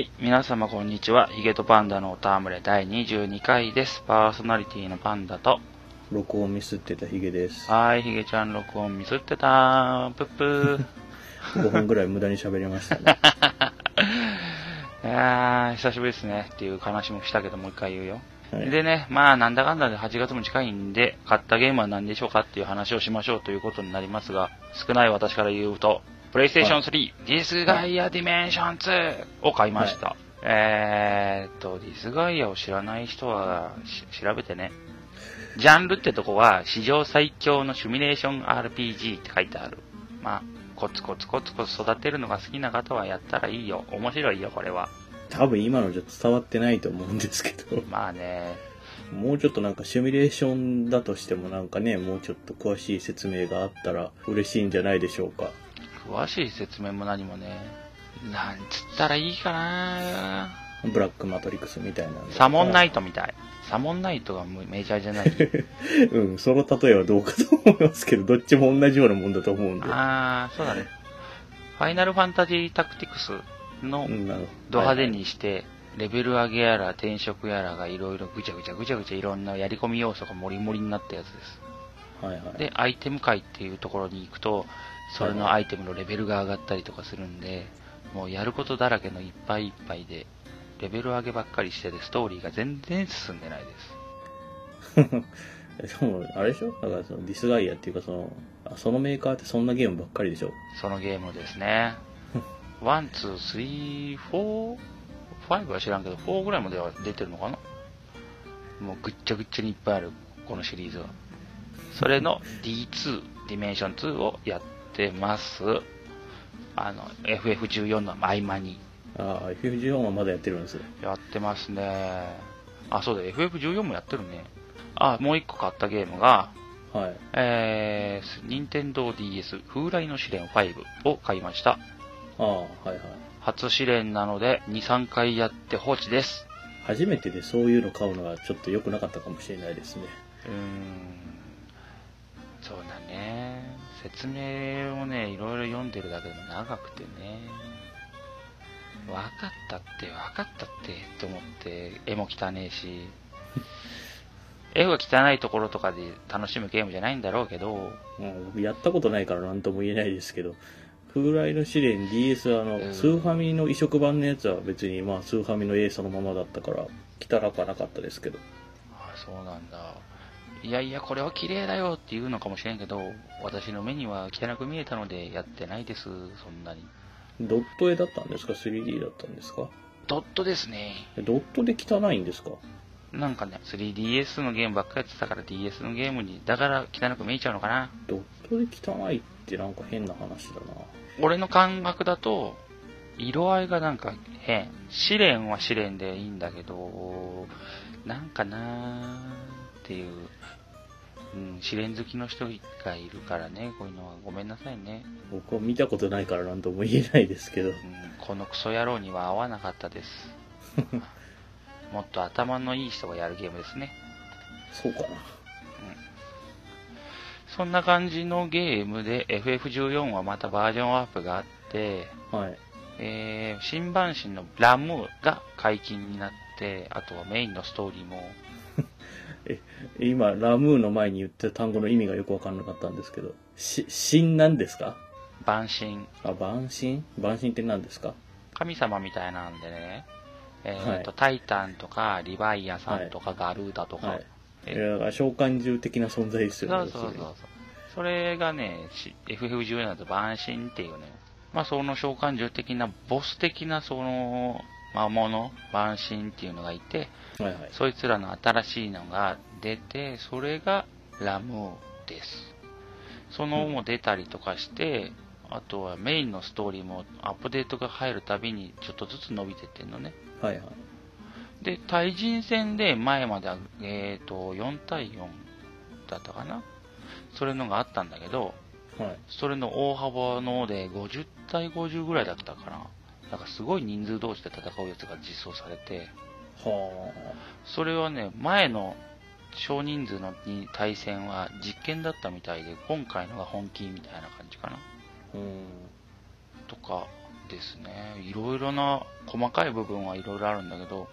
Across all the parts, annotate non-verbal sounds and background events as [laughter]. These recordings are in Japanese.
はい、皆様こんにちは。ヒゲとパンダのおたむれ第22回です。パーソナリティのパンダと、録音ミスってたヒゲです。はーい、ヒゲちゃん録音ミスってたぷっぷー。5分ぐらい無駄に喋りましたね。[laughs] いやー、久しぶりですねっていう話もしたけど、もう一回言うよ。はいでね、まあ、なんだかんだで8月も近いんで、買ったゲームは何でしょうかっていう話をしましょうということになりますが、少ない私から言うと、PlayStation 3、ディスガイアディメンション2を買いました。えーっと、ディスガイアを知らない人はし調べてね。ジャンルってとこは、史上最強のシミュレーション RPG って書いてある。まあ、コツコツコツコツ育てるのが好きな方はやったらいいよ。面白いよ、これは。多分今のじゃ伝わってないと思うんですけど、まあね、もうちょっとなんかシミュレーションだとしてもなんかね、もうちょっと詳しい説明があったら嬉しいんじゃないでしょうか。詳しい説明も何もね、なんつったらいいかなブラックマトリックスみたいなのサモンナイト。トみたい。サモンナイトがメジャーじゃない [laughs] うん、その例えはどうかと思いますけど、どっちも同じようなもんだと思うんで。あー、そうだね。ファイナルファンタジータクティクスのド派手にして、レベル上げやら転職やらがいろいろぐちゃぐちゃぐちゃぐちゃいろんなやり込み要素がモリモリになったやつです。はいはい。で、アイテム界っていうところに行くと、それのアイテムのレベルが上がったりとかするんで、もうやることだらけのいっぱいいっぱいで、レベル上げばっかりしてて、ストーリーが全然進んでないです。[laughs] でも、あれでしょ？だからそのディスガイアっていうかその、あそのメーカーってそんなゲームばっかりでしょ？そのゲームですね。[laughs] One、Two、Three、Four、Five は知らんけど、 Four ぐらいまでは出てるのかな？もうぐっちゃぐっちゃにいっぱいある、このシリーズは。それの D2、ディメンション2をやってます。あの、FF14 の合間に。ああ、FF14 はまだやってるんですよ。やってますね。あ、そうだ、FF14 もやってるね。あ、もう一個買ったゲームが、はい。えー、任天堂 DS 風来の試練5を買いました。ああ、はいはい。初試練なので2、3回やって放置です。初めてでそういうの買うのがちょっと良くなかったかもしれないですね。うーん。そうだね。説明をね、いろいろ読んでるだけでも長くてね。分かったって、分かったって、と思って、絵も汚ねえし、[laughs] 絵が汚いところとかで楽しむゲームじゃないんだろうけど、もう僕やったことないから何とも言えないですけど、風来の試練 DS はあの、うんスーファミの移植版のやつは別にまあスーファミの絵そのままだったから、汚くはなかったですけど。あそうなんだ。いやいや、これは綺麗だよって言うのかもしれんけど、私の目には汚く見えたのでやってないです、そんなに。ドット絵だったんですか ?3D だったんですか？ドットですね。ドットで汚いんですか？なんかね、3DS のゲームばっかりやってたから DS のゲームに、だから汚く見えちゃうのかな。ドットで汚いってなんか変な話だな。俺の感覚だと、色合いがなんか変。試練は試練でいいんだけど、なんかなーっていう、うん、試練好きの人がいるからね、こういうのはごめんなさいね。僕は見たことないから何とも言えないですけど。うん、このクソ野郎には合わなかったです。[laughs] もっと頭のいい人がやるゲームですね。そうかな。そんな感じのゲームで FF14 はまたバージョンアップがあって、はい。えー、新版神のラムーが解禁になって、あとはメインのストーリーも、[laughs] 今、ラムーの前に言った単語の意味がよくわかんなかったんですけど、し、神なんですか？晩神、あ、万神？万神って何ですか？神様みたいなんでね、えーと、はい。タイタンとか、リヴァイアさんとか、ガルーダとか、はい。えい。やだから召喚獣的な存在ですよね。そうそうそうそう。それがね、し FF14 だと晩神っていうね、まあその召喚獣的な、ボス的なその魔物、晩神っていうのがいて、要はいはい。そいつらの新しいのが出て、それがラムーです。そのも出たりとかして、あとはメインのストーリーもアップデートが入るたびにちょっとずつ伸びてってんのね。はいはい。で、対人戦で前までは、えっ、と、4対4だったかなそれのがあったんだけど、はい。それの大幅ので50対50ぐらいだったかな。なんかすごい人数同士で戦うやつが実装されて、はそれはね、前の少人数のに対戦は実験だったみたいで、今回のが本気みたいな感じかな。あ。うん。とか、ですね。いろいろな細かい部分はいろいろあるんだけど、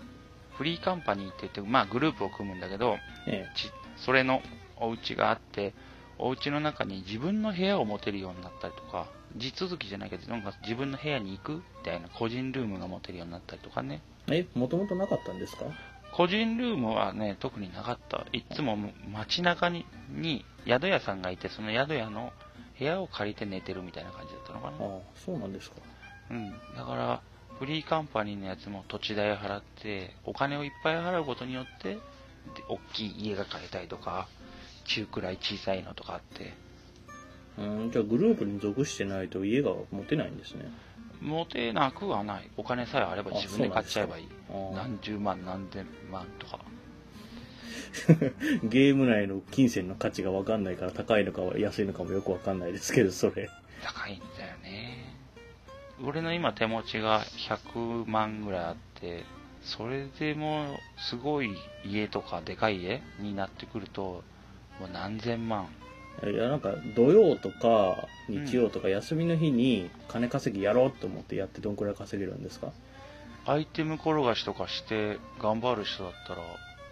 フリーカンパニーって言って、まあグループを組むんだけど、えちそれのお家があって、お家の中に自分の部屋を持てるようになったりとか、地続きじゃないけど、なんか自分の部屋に行くみたいな個人ルームが持てるようになったりとかね。え。え、もともとなかったんですか？個人ルームはね、特になかった。いつも街中にに宿屋さんがいて、その宿屋の部屋を借りて寝てるみたいな感じだったのかな。ああ、そうなんですか。うん。だから、フリーカンパニーのやつも土地代を払って、お金をいっぱい払うことによって、で大きい家が買えたりとか、中くらい小さいのとかあって、うん、じゃあグループに属してないと家が持てないんですね。持てなくはない。お金さえあれば自分で買っちゃえばいい。何十万、何千万とか。[laughs] ゲーム内の金銭の価値がわかんないから高いのか安いのかもよくわかんないですけど、それ。高いんだよね。俺の今手持ちが100万ぐらいあって、それでもすごい家とかでかい家になってくると、もう何千万。いや、なんか土曜とか日曜とか休みの日に金稼ぎやろうと思ってやってどんくらい稼げるんですか？アイテム転がしとかして頑張る人だったら、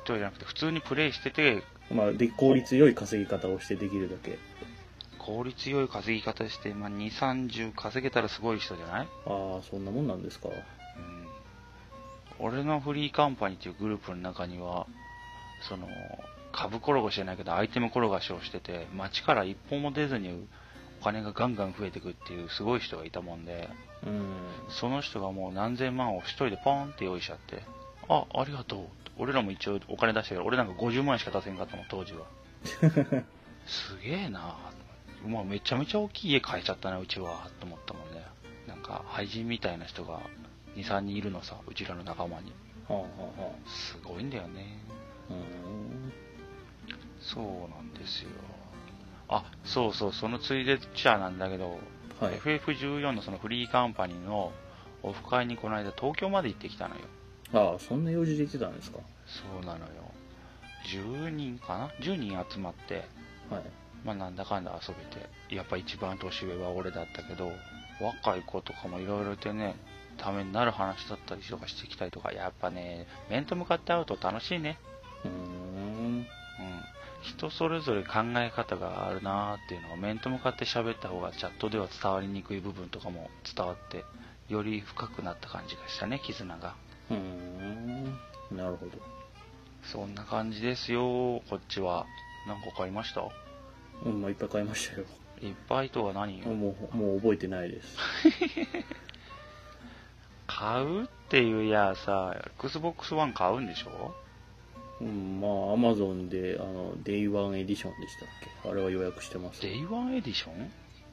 とじゃなくて普通にプレイしてて、まあ、で、効率良い稼ぎ方をしてできるだけ。効率良い稼ぎ方して、まあ、2、30稼げたらすごい人じゃない？ああ、そんなもんなんですか。うん俺のフリーカンパニーっていうグループの中には、その、株転がしじゃないけど、アイテム転がしをしてて、街から一本も出ずにお金がガンガン増えてくっていうすごい人がいたもんで、うん。その人がもう何千万を一人でポーンって用意しちゃって、あ、ありがとう。俺らも一応お金出したけど、俺なんか50万しか出せんかったもん、当時は。[laughs] すげえなまあめちゃめちゃ大きい家買えちゃったな、うちは、と思ったもんね。なんか、廃人みたいな人が2、3人いるのさ、うちらの仲間に。はあ、はあはすごいんだよね。あ、うん。そうなんですよ。あ、そうそう、そのついでっちゃなんだけど、はい。FF14 のそのフリーカンパニーのオフ会にこの間東京まで行ってきたのよ。ああ、そんな用事で行ってたんですか？そうなのよ。10人かな ?10 人集まって、はい。まあなんだかんだ遊べて、やっぱ一番年上は俺だったけど、若い子とかもいろいろいてね、ためになる話だったりとかしてきたりとか、やっぱね、面と向かって会うと楽しいね。うーん。うん。人それぞれ考え方があるなーっていうのが面と向かって喋った方がチャットでは伝わりにくい部分とかも伝わって、より深くなった感じがしたね、絆が。うーん。なるほど。そんな感じですよ、こっちは。何個買いました？うん、まあ、いっぱい買いましたよ。いっぱいとは何よ？もう、もう覚えてないです。[laughs] 買うっていうやさ、Xbox One 買うんでしょ？うん、まあ、アマゾンで、あの、 Day One エディションでしたっけ？あれは予約してます。Day One エディション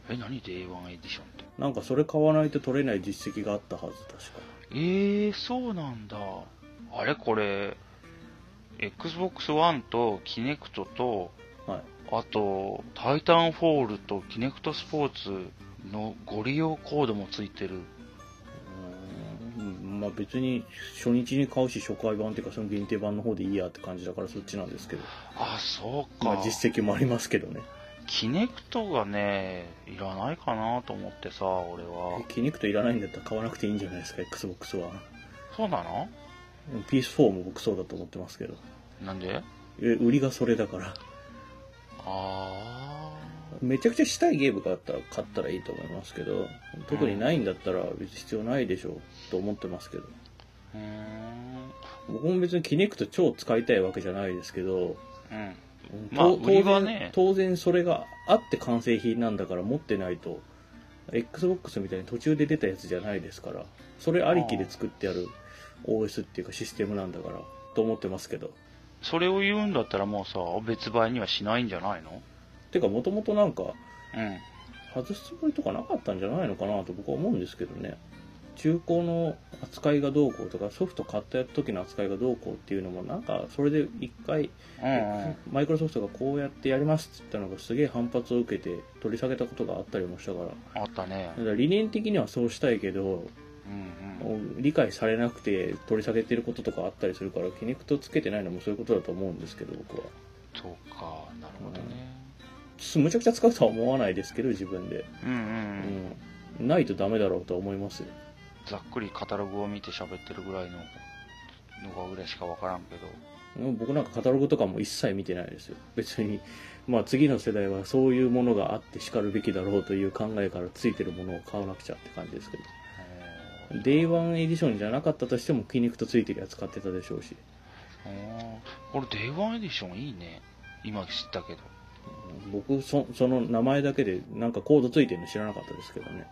え、何 Day One エディションって？なんかそれ買わないと取れない実績があったはず、確か。えー、そうなんだ。あれこれ、Xbox One と Kinect と、はい。あと、タイタンフォールと Kinect スポーツのご利用コードもついてる。まあ別に初日に買うし初回版っていうかその限定版の方でいいやって感じだからそっちなんですけど。あ、そうか。まあ実績もありますけどね。キネクトがね、いらないかなと思ってさ、俺えは。気に入くといらないんだったら買わなくていいんじゃないですか、Xbox は。そうなの？PS4 も僕そうだと思ってますけど。なんで？え売りがそれだから。あめちゃくちゃしたいゲームがあったら買ったらいいと思いますけど、特にないんだったら別に必要ないでしょうと思ってますけど。ー。うーん。僕も別にキネクト超使いたいわけじゃないですけど、うん。とまあ当然当然それがあって完成品なんだから持ってないと XBOX みたいに途中で出たやつじゃないですからそれありきで作ってある OS っていうかシステムなんだからと思ってますけどそれを言うんだったらもうさ、別売にはしないんじゃないのてかもともとなんかうん。外すつもりとかなかったんじゃないのかなと僕は思うんですけどね中古の扱いがどうこうとかソフト買った時の扱いがどうこうっていうのもなんかそれで一回。マイクロソフトがこうやってやりますって言ったのがすげえ反発を受けて取り下げたことがあったりもしたからあったねだ。から理念的にはそうしたいけどうんうん。理解されなくて取り下げてることとかあったりするからキネクトつけてないのもそういうことだと思うんですけど僕はそうか、なるほどね。むちゃくちゃ使うとは思わないですけど自分で、うんうんううん。ん、ないとダメだろうとは思いますよ。ざっくりカタログを見て喋ってるぐらいののがぐらいしかわからんけど。僕なんかカタログとかも一切見てないですよ。別に、まあ次の世代はそういうものがあって叱るべきだろうという考えからついてるものを買わなくちゃって感じですけど。へー Day1 エディションじゃなかったとしても気に入くとついてるやつ買ってたでしょうし。これ Day1 エディションいいね。今知ったけど。僕そ、その名前だけでなんかコードついてるの知らなかったですけどね。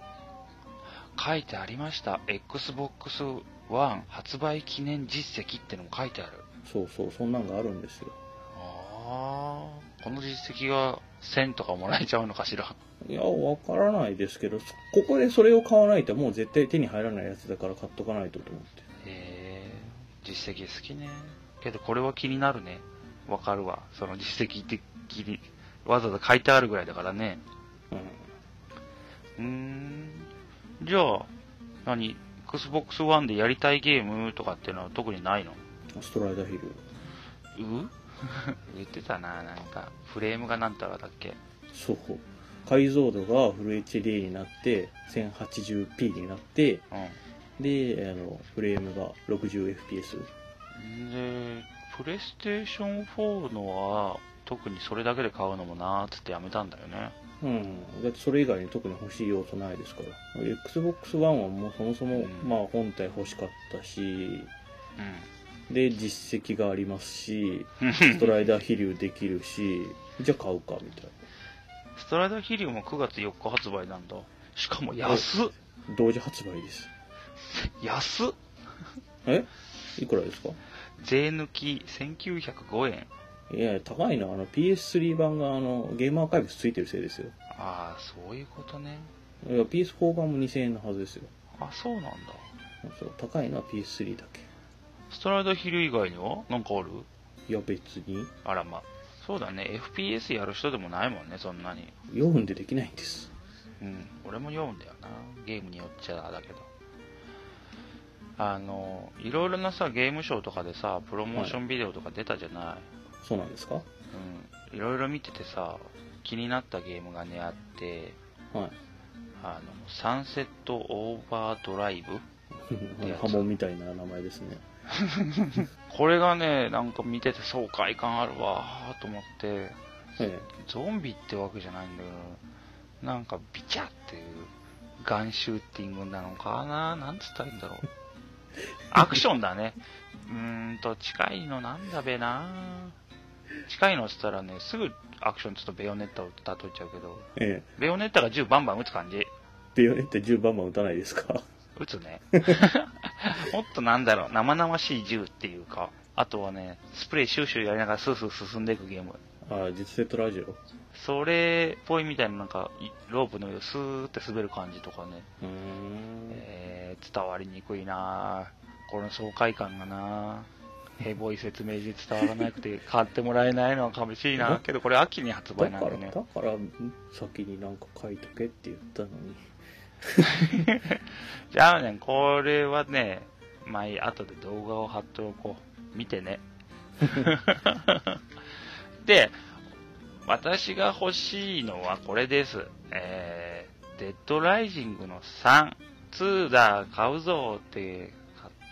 書いてありました。Xbox One 発売記念実績ってのも書いてある。そうそう、そんなんがあるんですよ。ああ、この実績が1000とかもらえちゃうのかしら。いや、わからないですけど、ここでそれを買わないともう絶対手に入らないやつだから買っとかないとと思って。へえ、実績好きね。けどこれは気になるね。わかるわ。その実績的に、わざわざ書いてあるぐらいだからね。うん。うーん。じゃあ、何 ?Xbox One でやりたいゲームとかっていうのは特にないの？ストライダーヒル。う？[laughs] 言ってたな、なんか。フレームがなんたらだっけ？そう。解像度がフル HD になって、1080p になって、うで、あの、フレームが 60fps。ん。で、プレイステーション4のは、特にそれだけで買うのもなーっつってやめたんだよね。うん。だってそれ以外に特に欲しい要素ないですから。Xbox One はもうそもそも、うんまあ本体欲しかったし、うで、実績がありますし、ん。[laughs] ストライダー飛竜できるし、じゃあ買うか、みたいストライダーヒリウも9月4日発売なんだ。しかも安っな。同時発売です。安っえ？いくらですか？税抜き1905円。いや、高いな。あの PS3 版があのゲームアーカイブスついてるせいですよ。ああ、そういうことね。いや、PS4 版も2000円のはずですよ。あ、そうなんだ。そう、高いのは PS3 だけ。ストライダーヒル以外には？なんかある？いや、別に。あらま。そうだね。FPS やる人でもないもんね、そんなに。4分でできないんです。うん。俺も読んだよな。ゲームによっちゃだけど。あの、いろいろなさ、ゲームショーとかでさ、プロモーションビデオとか出たじゃない。そうなんですか？うん。いろいろ見ててさ、気になったゲームがね、あって、はい。あの、サンセットオーバードライブ波紋みたいな名前ですね。[laughs] これがね、なんか見てて爽快感あるわーと思って、えゾンビってわけじゃないんだけど、なんかビチャっていうガンシューティングなのかな？なんつったらいいんだろう。[laughs] アクションだね。うーんと、近いのなんだべな近いのっつったらね、すぐアクションちょっとベヨネッタを例えちゃうけど、え。えベヨネッタが銃バンバン撃つ感じ。え。ベヨネッタ10バンバン撃たないですか？撃つね。[laughs] もっとなんだろう、生々しい銃っていうか、あとはね、スプレーシューシューやりながらスースー進んでいくゲーム。ああ、実セットラジオ。それっぽいみたいななんか、いロープの上をスーって滑る感じとかね、うーん。えー、伝わりにくいなぁこの爽快感がなぁヘボい説明で伝わらなくて買ってもらえないのは寂しいなけどこれ秋に発売なんでね。だから、先になんか書いとけって言ったのに。[laughs] じゃあね、これはね、まあ後で動画を貼っておこう。見てね。[laughs] で、私が欲しいのはこれです。えー、デッドライジングの3、2だ、買うぞって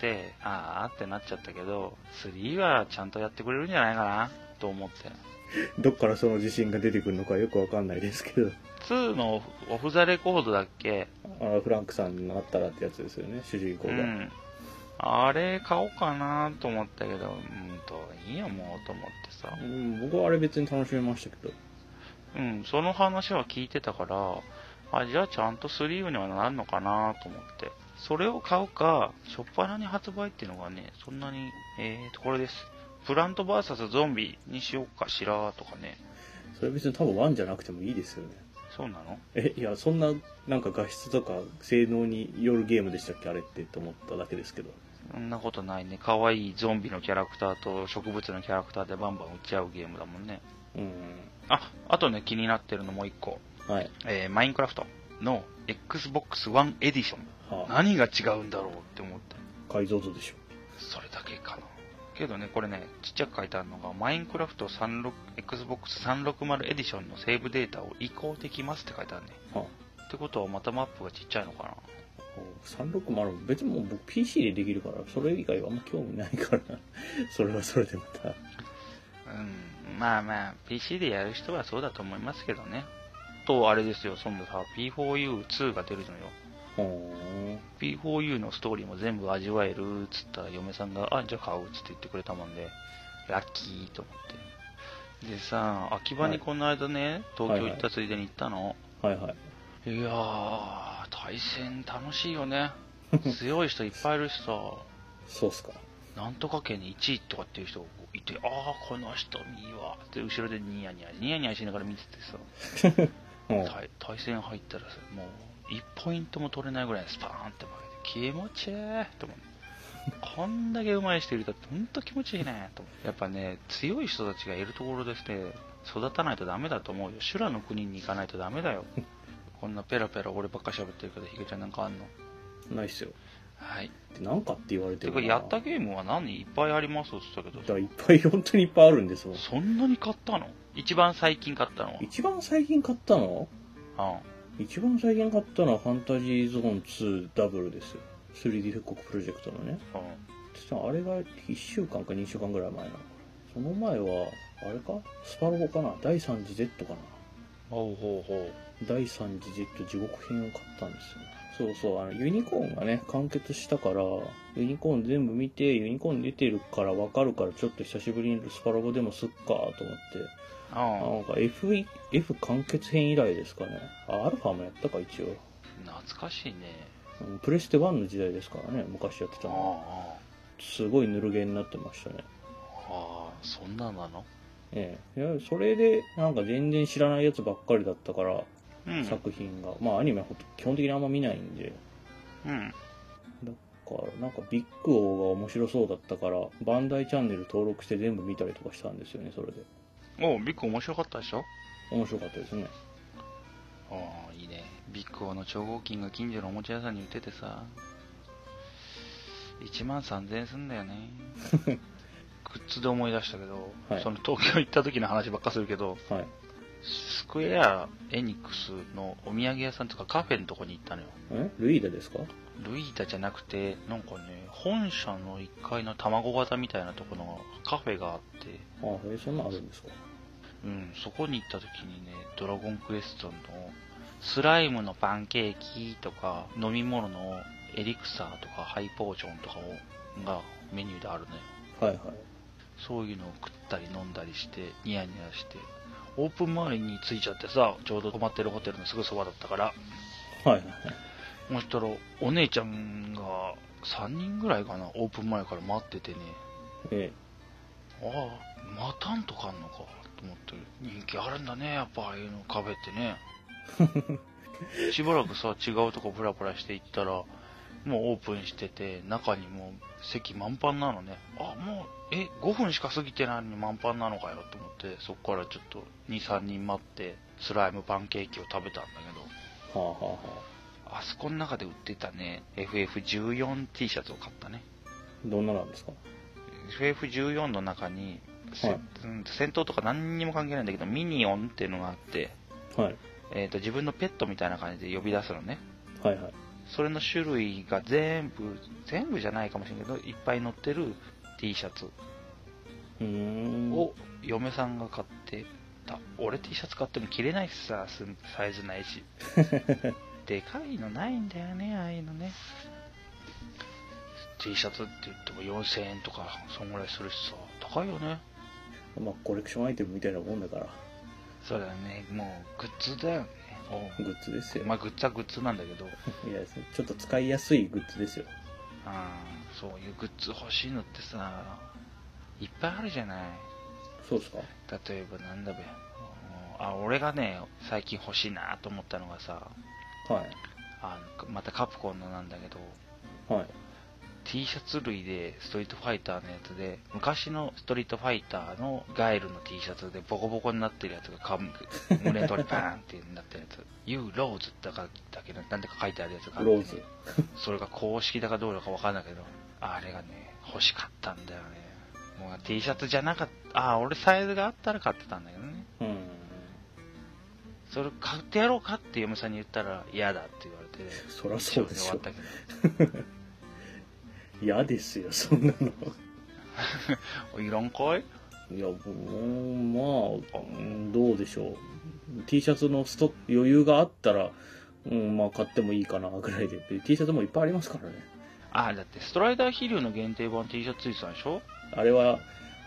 て、あーってなっちゃったけど、3はちゃんとやってくれるんじゃないかなと思って。どっからその自信が出てくるのかよくわかんないですけど。2のオフザレコードだっけ？あのフランクさんになったらってやつですよね、主人公が。うん。あれ買おうかなと思ったけど、うんと、いいよもうと思ってさ。うん、僕はあれ別に楽しめましたけど。うん、その話は聞いてたから、あ、じゃあちゃんと3にはなるのかなと思って。それを買うか、初っ端に発売っていうのがね、そんなに、えーと、これです。プラント VS ゾンビにしようかしらとかね。それ別に多分1じゃなくてもいいですよね。そうなの？え、いや、そんな、なんか画質とか性能によるゲームでしたっけあれってと思っただけですけど。そんなことないね。可愛いゾンビのキャラクターと植物のキャラクターでバンバン撃っちゃうゲームだもんね。うん。あ、あとね、気になってるのもう一個。はい。えーマインクラフトの Xbox One エディション。はあ、何が違うんだろうって思って。解像度でしょ。それだけかな。けどね、これね、ちっちゃく書いてあるのが、マインクラフト36 Xbox 360エディションのセーブデータを移行できますって書いてあるね。はってことはまたマップがちっちゃいのかな360別にもう僕 PC でできるからそれ以外はあんま興味ないから [laughs] それはそれでまたうんまあまあ PC でやる人はそうだと思いますけどねとあれですよそのさ P4U2 が出るのよほ P4U のストーリーも全部味わえるっつったら嫁さんが、あ、じゃあ買うっつって言ってくれたもんで、ラッキーと思って。でさ、秋葉にこの間ね、東京行ったついでに行ったの。ーはい。はいい。やー、対戦楽しいよね。[laughs] 強い人いっぱいいるしさ、そうっすか。なんとか県に1位とかっていう人いて、あー、この人いいわって後ろでニヤニヤ、ニヤニヤしながら見ててさ、うん対対戦入ったらさ、もう、1ポイントも取れないぐらいスパーンって負けて、気持ちいいと思って。こんだけ上手い人いると、ほんと気持ちいいね。と。やっぱね、強い人たちがいるところですね、育たないとダメだと思うよ。修羅の国に行かないとダメだよ。[laughs] こんなペラペラ俺ばっか喋ってるけど、ひげちゃんなんかあんの？ないっすよ。はい。でなんかって言われてもな。てか、やったゲームは何？いっぱいありますって言ったけど。だいっぱい本当にいっぱいあるんですよ。そんなに買ったの？一番最近買ったのは。一番最近買ったの？うん。一番最近買ったのはファンタジーゾーン2ダブルですよ。3D 復刻プロジェクトのね。うん。あれが1週間か2週間ぐらい前なの。その前はあれか？スパロボかな？第3次 Z かな？ほうほうほ第3次 Z 地獄編を買ったんですよ。そうそうあのユニコーンがね完結したからユニコーン全部見てユニコーン出てるから分かるからちょっと久しぶりにスパロボでもすっかと思って。なんか F, F 完結編以来ですかね。あアルファもやったか一応。懐かしいね。うんプレステ1の時代ですからね昔やってたあのあ。すごいぬるゲーになってましたね。ああ、そんななの？ええ。いやそれでなんか全然知らないやつばっかりだったから、うん。作品が。まあアニメは基本的にあんま見ないんで。うん。だからなんかビッグオーが面白そうだったからバンダイチャンネル登録して全部見たりとかしたんですよねそれでおうビッグ面白かったでしょ？面白かったですね。ああ、いいね。ビッグオの超合金が近所のおもちゃ屋さんに売っててさ、1万3000円すんだよね。[laughs] グッズで思い出したけど、はい。その東京行った時の話ばっかするけど、はい。スクエア・エニックスのお土産屋さんとかカフェのとこに行ったのよ。え？ルイーダですか？ルイータじゃなくて、なんかね、本社の1階の卵型みたいなところのカフェがあって、あへえそんなんあるんですか？うん、そこに行った時にね、ドラゴンクエストのスライムのパンケーキとか、飲み物のエリクサーとかハイポーションとかをがメニューであるのよ。はいはい。そういうのを食ったり飲んだりして、ニヤニヤして、オープン周りに着いちゃってさ、ちょうど泊まってるホテルのすぐそばだったから、はいはいそしたら、お姉ちゃんが3人ぐらいかな、オープン前から待っててね、え。ああ、待たんとかんのかと思って、人気あるんだね、やっぱああいうのカフェってね。[laughs] しばらくさ、違うとこプラプラして行ったら、もうオープンしてて、中にもう席満帆なのね。あ、もう、え、5分しか過ぎてないのに満帆なのかよと思って、そこからちょっと2、3人待って、スライムパンケーキを食べたんだけど、はあはあはああそこの中で売ってたね、FF14T シャツを買ったね。どんななんですか？FF14 の中に、せはいうん戦闘とか何にも関係ないんだけど、ミニオンっていうのがあって、はいえー、と自分のペットみたいな感じで呼び出すのね。はいはいそれの種類が全部、全部じゃないかもしれないけど、いっぱい載ってる T シャツを嫁さんが買ってた。俺 T シャツ買っても着れないしさ、すサイズないし。[laughs] でかいのないんだよね、ああいうのね。T シャツって言っても4000円とか、そんぐらいするしさ、高いよね。まあコレクションアイテムみたいなもんだから。そうだよね、もうグッズだよね。おグッズですよ、まあ、グッズはグッズなんだけど、[laughs] いやちょっと使いやすいグッズですよ。あーそういうグッズ欲しいのってさ、いっぱいあるじゃない。そうですか？例えばなんだべ。あ、俺がね、最近欲しいなと思ったのがさ、はい。あまたカプコンのなんだけど、はい T シャツ類でストリートファイターのやつで、昔のストリートファイターのガエルの T シャツでボコボコになってるやつがか胸取りパーンってなったやつ。You Rose だかだけど、なんでか書いてあるやつがあってローズそれが公式だかどうだかわかんないけど、あれがね、欲しかったんだよね。もう T シャツじゃなかった、あ、俺サイズがあったら買ってたんだけどね。うんそそれ買ってやろうかって嫁さんに言ったら嫌だって言われて、そりゃそうでしょ終わったけど。嫌ですよ、そんなの。[laughs] いらんかい？いや、もう、まあ、うんどうでしょう。T シャツのストック、余裕があったら、うん、まあ買ってもいいかな、ぐらいで。T シャツもいっぱいありますからね。あ、だってストライダー飛竜の限定版 T シャツついてたんでしょ？あれは、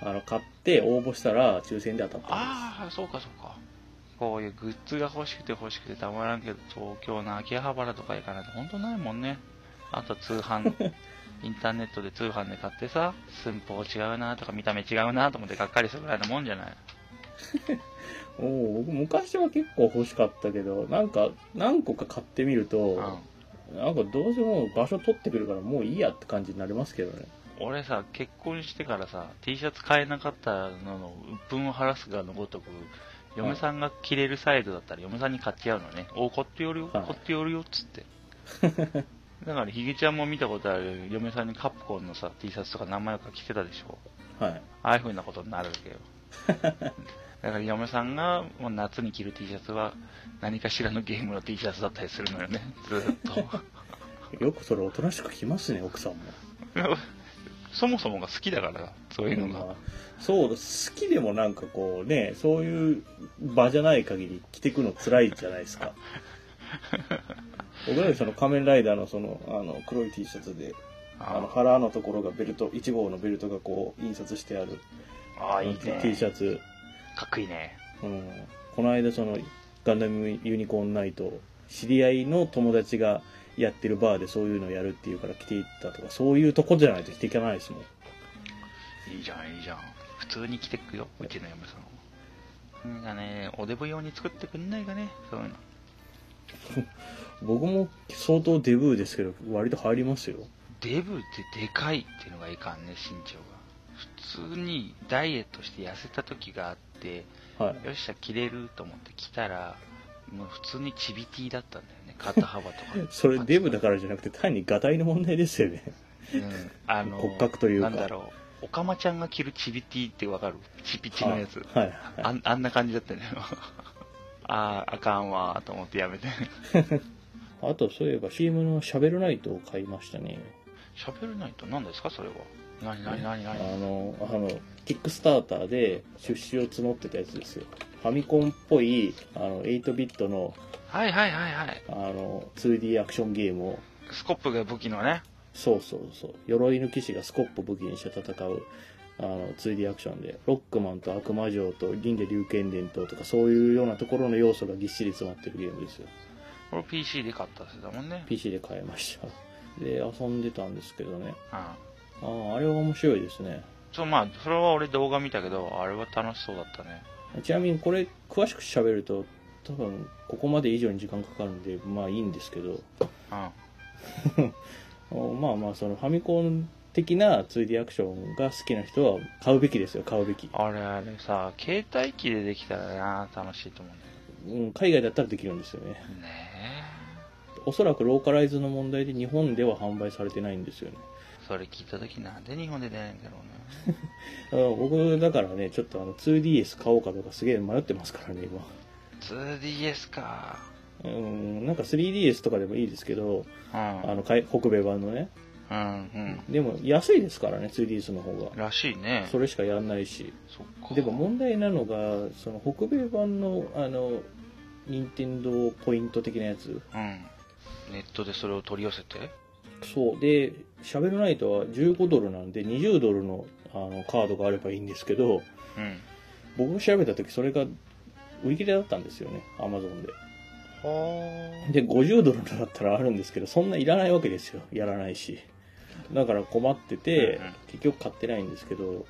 あの、買って応募したら抽選で当たったんです。ああ、そうかそうか。こういうグッズが欲しくて欲しくてたまらんけど、東京の秋葉原とか行かないと本当ないもんね。あと通販、[laughs] インターネットで通販で買ってさ、寸法違うなとか見た目違うなと思ってがっかりするぐらいのもんじゃない？[laughs] おう僕昔は結構欲しかったけど、なんか、何個か買ってみると、うん。なんかどうせもう場所取ってくるからもういいやって感じになりますけどね。俺さ、結婚してからさ、T シャツ買えなかったのの鬱憤を晴らすがのごとく、嫁さんが着れるサイズだったら嫁さんに買っちゃうのね。お買ってやるよ、はい買ってやるよ、っつって。[laughs] だから、ひげちゃんも見たことある嫁さんにカプコンのさ、T シャツとか名前とか着てたでしょ。はい。ああいう風なことになるわけよ。[laughs] だから嫁さんがもう夏に着る T シャツは何かしらのゲームの T シャツだったりするのよね。ずーっと。よくそれおとなしく着ますね、奥さんも。[laughs] そもそもが好きだから、そういうのが。まあそうだ、好きでもなんかこうね、そういう場じゃない限り着てくの辛いじゃないですか。[laughs] 僕らその仮面ライダーのその、あの、黒い T シャツで、あの、腹のところがベルト、1号のベルトがこう、印刷してある、ああ、いいね。T シャツ。かっこいいね。うん。この間その、ガンダムユニコーンナイト、知り合いの友達がやってるバーでそういうのやるっていうから着ていったとか、そういうとこじゃないと着ていかないですもん。いいじゃん、いいじゃん。普通に着てくよ、うちの嫁さん。なんかね、おデブ用に作ってくんないかね、そういうの。[laughs] 僕も相当デブーですけど、割と入りますよ。デブってでかいっていうのがいかんね、身長が。普通にダイエットして痩せた時があって、はい。よっしゃ、着れると思って着たら、もう普通にチビティだったんだよね、肩幅とか。[laughs] それデブだからじゃなくて単にガタイの問題ですよね。うん。あの、[laughs] 骨格というかなんだろう。おかまちゃんが着るチビティってわかる？チピチのやつ。はい。はいあんあんな感じだったね。[laughs] ああ、あかんわーと思ってやめて。あと、そういえば CM のシャベルナイトを買いましたね。喋れないと何ですか？それは。なになになになあにの、あの、キックスターターで出資を募ってたやつですよ。ファミコンっぽい、あの、8ビットの、はいはいはいはい。あの、2D アクションゲームを、スコップが武器のね。そうそうそう、鎧の騎士がスコップを武器にして戦う、あの、2D アクションで、ロックマンと悪魔城と銀で竜剣伝統とか、そういうようなところの要素がぎっしり詰まってるゲームですよ。これ PC で買ったやつだもんね。PC で買いました。で、遊んでたんですけどね。うん。ああ、あれは面白いですね。そう、まあ、それは俺動画見たけど、あれは楽しそうだったね。ちなみにこれ、詳しく喋ると、多分、ここまで以上に時間かかるんで、まあいいんですけど、うん。[laughs] おまあまあ、そのファミコン的な 2D アクションが好きな人は買うべきですよ、買うべき。あれあれさ、携帯機でできたらな、楽しいと思うんだうん、海外だったらできるんですよね。ねおそらくローカライズの問題で日本では販売されてないんですよね。え。それ聞いたときなんで日本で出ないんだろうね。だから僕、だからね、ちょっとあの 2DS 買おうかとかすげえ迷ってますからね、今。2DS か。うん、なんか 3DS とかでもいいですけど、うん。あの、北米版のね。うん、うん。でも安いですからね、2DS の方が。らしいね。それしかやんないし。でも問題なのが、その北米版の、あの、任天堂ポイント的なやつ。うん。ネットでそれを取り寄せて？そう。で、シャベルナイトは15ドルなんで、20ドルのあのカードがあればいいんですけど、うん。僕が調べた時それが売り切れだったんですよね、アマゾンで。はで、50ドルだったらあるんですけど、そんないらないわけですよ。やらないし。だから困っててうんうん、結局買ってないんですけど、うんうんうん。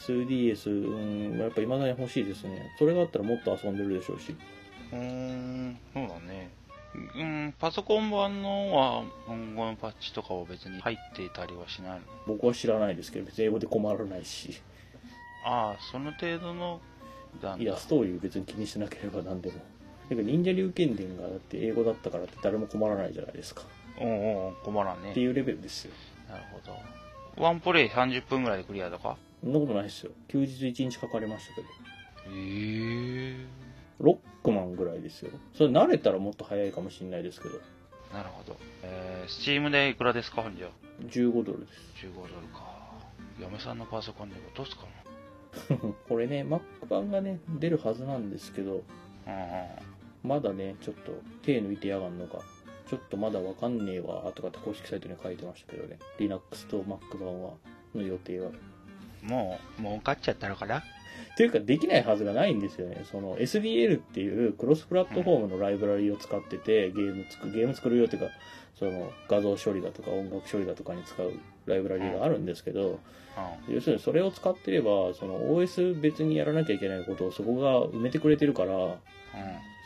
2DS、うん、やっぱ未だに欲しいですね。それがあったらもっと遊んでるでしょうし。うーん、そうだね。うん、パソコン版のは、今後のパッチとかは別に入っていたりはしないの？僕は知らないですけど、別に英語で困らないし。ああ、その程度の、いや、ストーリー別に気にしなければ何でも。てか、忍者竜剣伝がだって英語だったからって誰も困らないじゃないですか。おうおう困らんねって。いうレベルですよ。なるほど。ワンプレイ30分ぐらいでクリアとか？そんなことないですよ。休日1日かかりましたけど。へえ。ロックマンぐらいですよ。それ慣れたらもっと早いかもしれないですけど、なるほど。えー、スチームでいくらですか、本じゃ15ドルです。15ドルか。嫁さんのパソコンで落とすか [laughs] これね、Mac 版がね、出るはずなんですけど、な。うんうん。まだね、ちょっと手抜いてやがんのか、ちょっとまだわかんねえわ、とかって公式サイトに書いてましたけどね、Linux と Mac 版は、の予定は。もう、もう買っちゃったのかな？というか、できないはずがないんですよね。その SDL っていうクロスプラットフォームのライブラリを使ってて、ゲーム作、ゲーム作るよっていうか、その画像処理だとか音楽処理だとかに使うライブラリがあるんですけど、う要するにそれを使ってれば、その OS 別にやらなきゃいけないことをそこが埋めてくれてるから、ん。うん。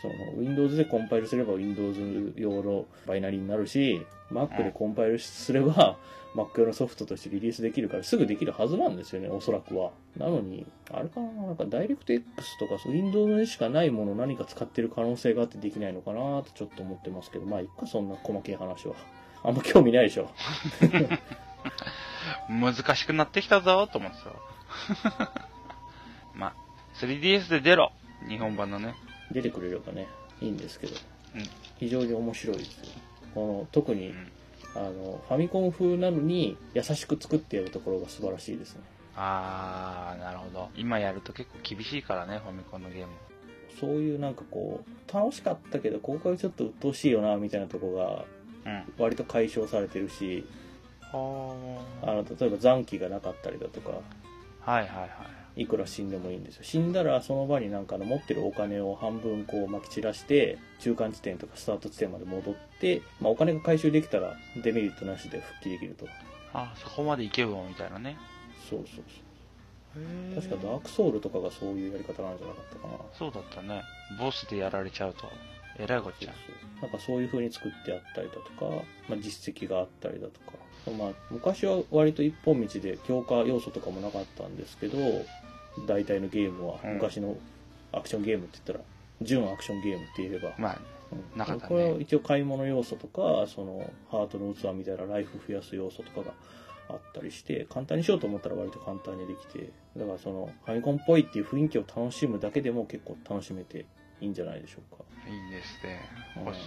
その Windows でコンパイルすれば Windows 用のバイナリになるし、Mac でコンパイルすれば [laughs] Mac 用のソフトとしてリリースできるからすぐできるはずなんですよね、おそらくは。なのに、あれかな、なんか DirectX とかそう Windows でしかないものを何か使ってる可能性があってできないのかなとちょっと思ってますけど、まあいっか、そんな細けい話は。あんま興味ないでしょ。[laughs] 難しくなってきたぞと思ってた。[laughs] まあ、3DS で出ろ日本版のね。出てくれればね、いいんですけど。うん。非常に面白いですよ。この特に、うん。あの、ファミコン風なのに優しく作ってやるところが素晴らしいですね。あー、なるほど。今やると結構厳しいからね、ファミコンのゲーム。そういうなんかこう、楽しかったけど、ここはちょっと鬱陶しいよな、みたいなとこが、うん。割と解消されてるし、はあの、例えば残機がなかったりだとか、はいはいはい。いくら死んでもいいんですよ。死んだらその場になんかあの持ってるお金を半分こう撒き散らして、中間地点とかスタート地点まで戻って、まあお金が回収できたらデメリットなしで復帰できると。あ、そこまでいけばみたいなね。そうそうへそう。確かダークソウルとかがそういうやり方なんじゃなかったかな。そうだったね。ボスでやられちゃうと、えらいこっちゃ。なんかそういう風に作ってあったりだとか、まあ、実績があったりだとか、まあ、昔は割と一本道で強化要素とかもなかったんですけど大体のゲームはうん。昔のアクションゲームって言ったら純アクションゲームって言えば、まあ、うん。なかったね。これは一応買い物要素とかそのハートの器みたいなライフ増やす要素とかがあったりして簡単にしようと思ったら割と簡単にできてだからそのファミコンっぽいっていう雰囲気を楽しむだけでも結構楽しめていいんじゃないでしょうか。いいですね。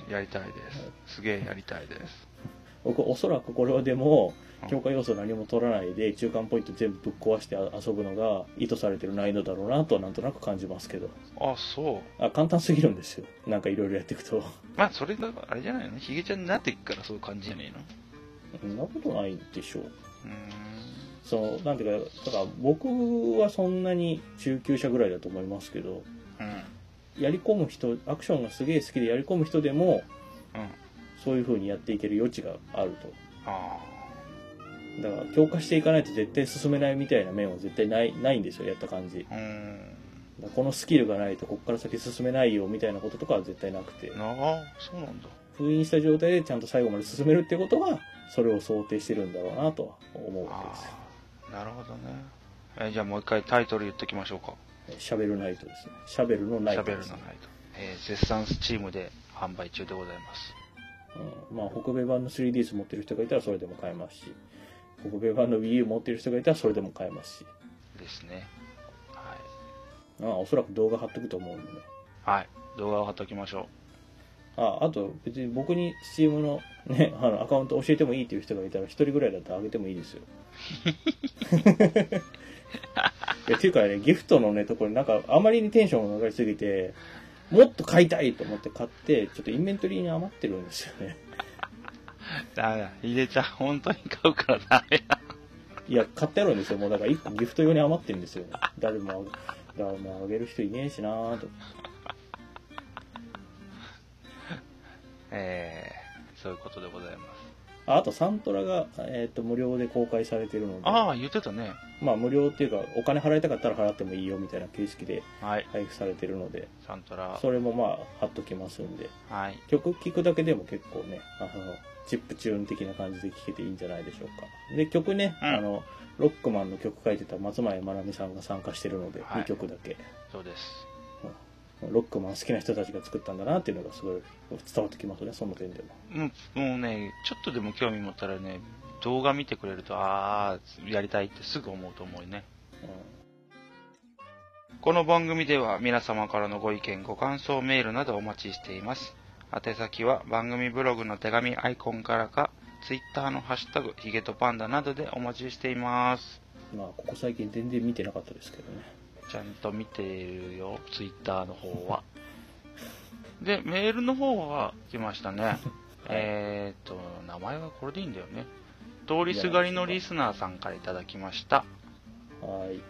やりたいです。すげえやりたいです。僕おそらくこれはでもうん強化要素何も取らないで中間ポイント全部ぶっ壊して遊ぶのが意図されてる難易度だろうなとはなんとなく感じますけどあ、そう。あ簡単すぎるんですよなんかいろいろやっていくとまあ、それが、あれじゃないの？ヒゲちゃんになっていくからそういう感じじゃねえの？そんなことないでしょううーん。そのなんていうかだから僕はそんなに中級者ぐらいだと思いますけどうん。やり込む人アクションがすげえ好きでやり込む人でもうん。そういう風にやっていける余地があるとあだから強化していかないと絶対進めないみたいな面は絶対ないないんですよやった感じあ。うーん。このスキルがないとここから先進めないよみたいなこととかは絶対なくてなあ、そうなんだ。封印した状態でちゃんと最後まで進めるってことはそれを想定してるんだろうなとは思うわけですなるほどね。えじゃあもう一回タイトル言っときましょうか。シャベルナイトですねシャベルのナイシャベルトですね、のナイト。えー絶賛スチームで販売中でございます。うん、まあ北米版の 3DS 持ってる人がいたらそれでも買えますし北米版の WiiU 持ってる人がいたらそれでも買えますしですね。はい。まあおそらく動画貼っとくと思うんでねはい。動画を貼っときましょああと別に僕に Steam のね [laughs] あのアカウント教えてもいいっていう人がいたら一人ぐらいだったらあげてもいいですよ [laughs] いやっていうかねギフトのねところになんかあまりにテンションが上がりすぎてもっと買いたいと思って買ってちょっとインベントリーに余ってるんですよねう。ダメだ。ヒデちゃん、本当に買うからダメだ。いや買ってあるんですよもうだから1個ギフト用に余ってるんですよ誰も誰もあげる人いねえしなーとえー、そういうことでございます。ああとサントラが、えー、と無料で公開されてるのでああ、言ってたね。まあ無料っていうかお金払いたかったら払ってもいいよみたいな形式ではい。配布されてるのでサントラ。それもまあ貼っときますんではい。曲聴くだけでも結構ねあのチップチューン的な感じで聴けていいんじゃないでしょうかで曲ね、うんあのロックマンの曲書いてた松前まなみさんが参加してるので、はい2曲だけそうです。ロックマン好きな人たちが作ったんだなっていうのがすごい伝わってきますねその点でももうもうね、ちょっとでも興味持ったらね、動画見てくれると、ああ、やりたいってすぐ思うと思うね。この番組では皆様からのご意見、ご感想メールなどお待ちしています。宛先は番組ブログの手紙アイコンからか、ツイッターのハッシュタグ、ヒゲとパンダなどでお待ちしています。まあここ最近全然見てなかったですけどねちゃんと見てるよ、ツイッターの方は。で、メールの方は来ましたね。[laughs] えーと、名前はこれでいいんだよね。通りすがりのリスナーさんからいただきました。はい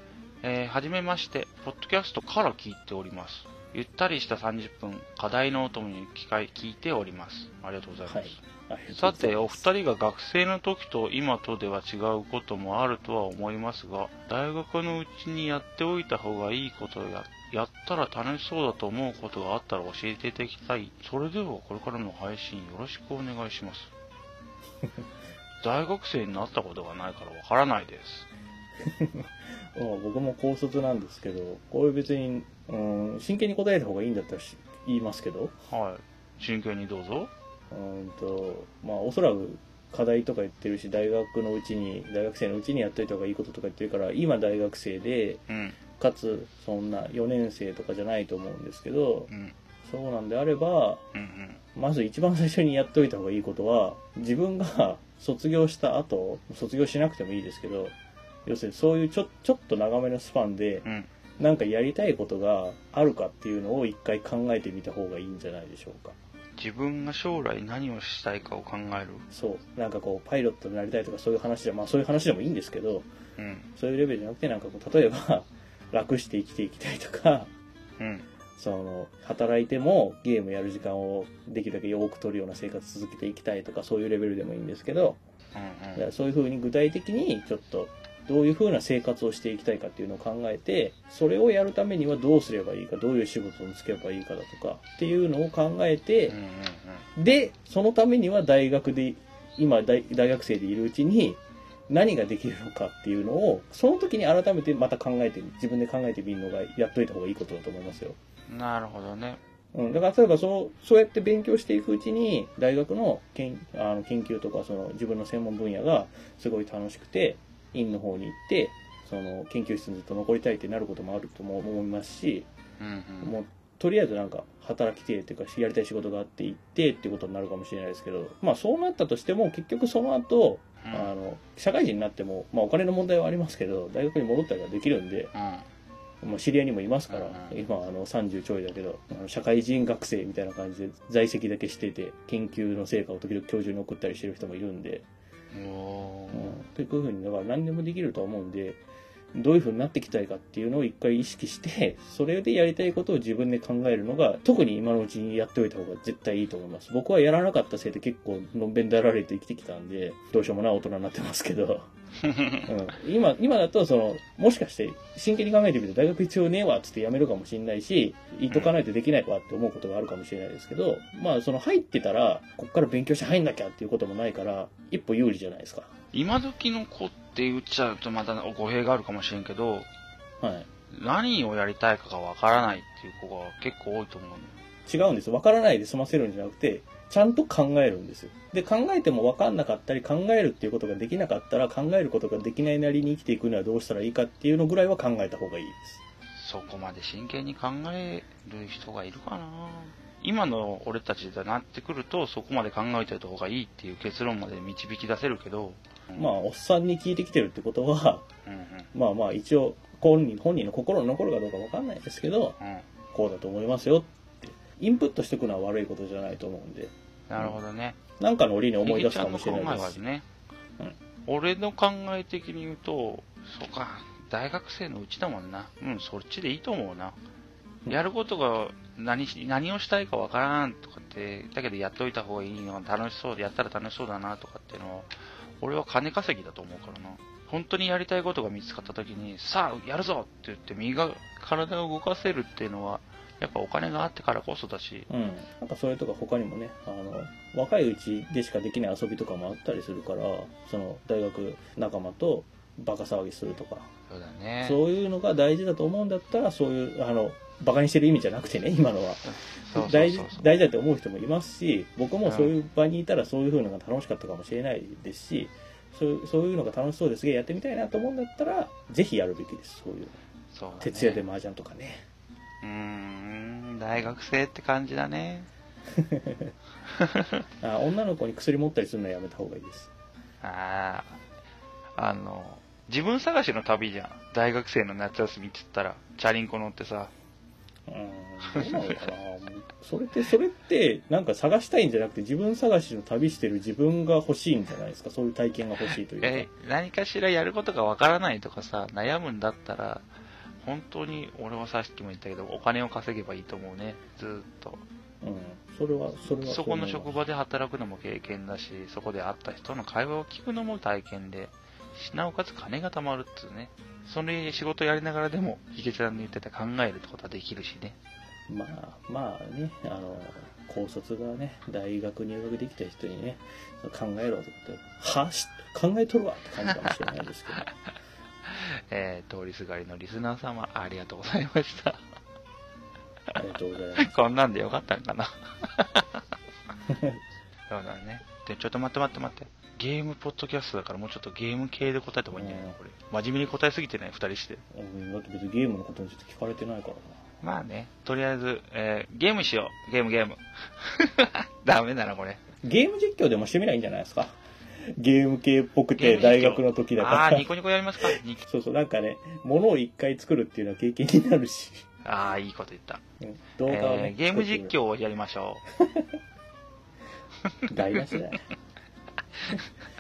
えーはじめまして、ポッドキャストから聞いております。ゆったりした30分、課題のお供に聞いております。ありがとうございます。はいさて、お二人が学生の時と今とでは違うこともあるとは思いますが、大学のうちにやっておいた方がいいことや、やったら楽しそうだと思うことがあったら教えていただきたい。それではこれからの配信よろしくお願いします。[laughs] 大学生になったことがないからわからないです。[laughs] まあ僕も高卒なんですけどこれ別に、うん、真剣に答えた方がいいんだったらし言いますけどはい。真剣にどうぞ。うんとまあおそらく課題とか言ってるし大学のうちに大学生のうちにやっといた方がいいこととか言ってるから今大学生でうん。かつそんな4年生とかじゃないと思うんですけどうん。そうなんであればうんうん。まず一番最初にやっておいた方がいいことは自分が [laughs] 卒業した後卒業しなくてもいいですけど要するにそういうちょちょっと長めのスパンでうん。なんかやりたいことがあるかっていうのを一回考えてみた方がいいんじゃないでしょうか自分が将来何をしたいかを考える。そうなんかこうパイロットになりたいとかそういう話でまあそういう話でもいいんですけどうん。そういうレベルじゃなくてなんかこう例えば [laughs] 楽して生きていきたいとかうん。その働いてもゲームやる時間をできるだけ多く取るような生活続けていきたいとかそういうレベルでもいいんですけどうんだからそういうふうに具体的にちょっとどういうふうな生活をしていきたいかっていうのを考えてそれをやるためにはどうすればいいかどういう仕事をつければいいかだとかっていうのを考えて。でそのためには大学で今大大学生でいるうちに何ができるのかっていうのをその時に改めてまた考えて自分で考えてみるのがやっといた方がいいことだと思いますよ。うん。なるほどね。うん、だから例えばそうそうやって勉強していくうちに大学の研あの研究とかその自分の専門分野がすごい楽しくて院の方に行ってその研究室にずっと残りたいってなることもあるとも思いますし、うんうん。もうとりあえずなんか働きてっていうかやりたい仕事があって行ってっていうことになるかもしれないですけどまあそうなったとしても結局その後、うんあの社会人になっても、まあ、お金の問題はありますけど大学に戻ったりはできるんで、うん。まあ、知り合いにもいますから、うん今あの30ちょいだけどあの社会人学生みたいな感じで在籍だけしてて研究の成果を時々教授に送ったりしてる人もいるんで、おうん。でこういうふうにだから何でもできると思うんでどういうふうになっていきたいかっていうのを一回意識してそれでやりたいことを自分で考えるのが特に今のうちにやっておいた方が絶対いいと思います。僕はやらなかったせいで結構のんべんだられて生きてきたんでどうしようもない大人になってますけど。うん、今今だとそのもしかして真剣に考えてみて大学必要ねえわっつって辞めるかもしれないし言っとかないとできないわって思うことがあるかもしれないですけど、まあその入ってたらこっから勉強して入んなきゃっていうこともないから一歩有利じゃないですか。今時の子って言っちゃうとまた語弊があるかもしれんけど、はい。何をやりたいかがわからないっていう子が結構多いと思うの。違うんです。よ分からないで済ませるんじゃなくてちゃんと考えるんですよ。で考えても分かんなかったり考えるっていうことができなかったら考えることができないなりに生きていくにはどうしたらいいかっていうのぐらいは考えた方がいいです。そこまで真剣に考える人がいるかな。今の俺たちでなってくるとそこまで考えておいた方がいいっていう結論まで導き出せるけど、うん。まあおっさんに聞いてきてるってことはうんうん。まあまあ一応本人本人の心に残るかどうか分かんないですけどうん。こうだと思いますよってインプットしていくのは悪いことじゃないと思うんでなるほどね。なんかの折に思い出すかもしれなんいですね、うん俺の考え的に言うと、そうか、大学生のうちだもんな。うん、そっちでいいと思うな。やることが何し何をしたいかわからんとかって、だけどやっといた方がいいの楽しそうで、やったら楽しそうだなとかっていうのは、俺は金稼ぎだと思うからな。本当にやりたいことが見つかった時に、さあ、やるぞって言って、身が、体を動かせるっていうのは、やっぱお金があってからこそだし、うん、なんかそれとか他にもねあの若いうちでしかできない遊びとかもあったりするからその大学仲間とバカ騒ぎするとか。そうだね。そういうのが大事だと思うんだったらそういうあのバカにしてる意味じゃなくてね今のは。大事大事だと思う人もいますし僕もそういう場にいたらそういう風のが楽しかったかもしれないですしそうそういうのが楽しそうですげえやってみたいなと思うんだったらぜひやるべきです。そういう。徹夜で麻雀とかね。うーん、大学生って感じだね。[laughs] あ女の子に薬持ったりするのはやめた方がいいです。ああ、あの、自分探しの旅じゃん。大学生の夏休みって言ったら、チャリンコ乗ってさ。うーん、どうなのかな [laughs] それって、それって、なんか探したいんじゃなくて、自分探しの旅してる自分が欲しいんじゃないですか？そういう体験が欲しいというか。え、何かしらやることがわからないとかさ、悩むんだったら、本当に、俺はさっきも言ったけど、お金を稼げばいいと思うね。ずーっと。うん。それは、それはそこの職場で働くのも経験だし、そこで会った人の会話を聞くのも体験で、なおかつ金が貯まるっつうね。それ仕事やりながらでも、ヒゲちゃんの言ってた考えるってことはできるしね。まあ、まあね、あの、高卒がね、大学入学できた人にね、考えろって、はし考えとるわって感じかもしれないですけど。[laughs] えー、通りすがりのリスナー様、ありがとうございました。ありがとうございます。こんなんでよかったんかな？[laughs] そうだね。で、ちょっと待って待って待って。ゲームポッドキャストだからもうちょっとゲーム系で答えた方がいいんじゃないの？これ。真面目に答えすぎてない二人して。うんだって別にゲームのことについて聞かれてないからな。まあね、とりあえず、えー、ゲームしよう。ゲームゲーム。[laughs] ダメだな、これ。ゲーム実況でもしてみないいんじゃないですか？ゲーム系っぽくて大学の時だかあー、らニ。コニコやりますか。ニそうそう、なんかね、物を一回作るっていうのは経験になるし。あー、いいこと言った。うん動画をね、えー、ゲーム実況をやりましょ況。台無しだよ。[laughs]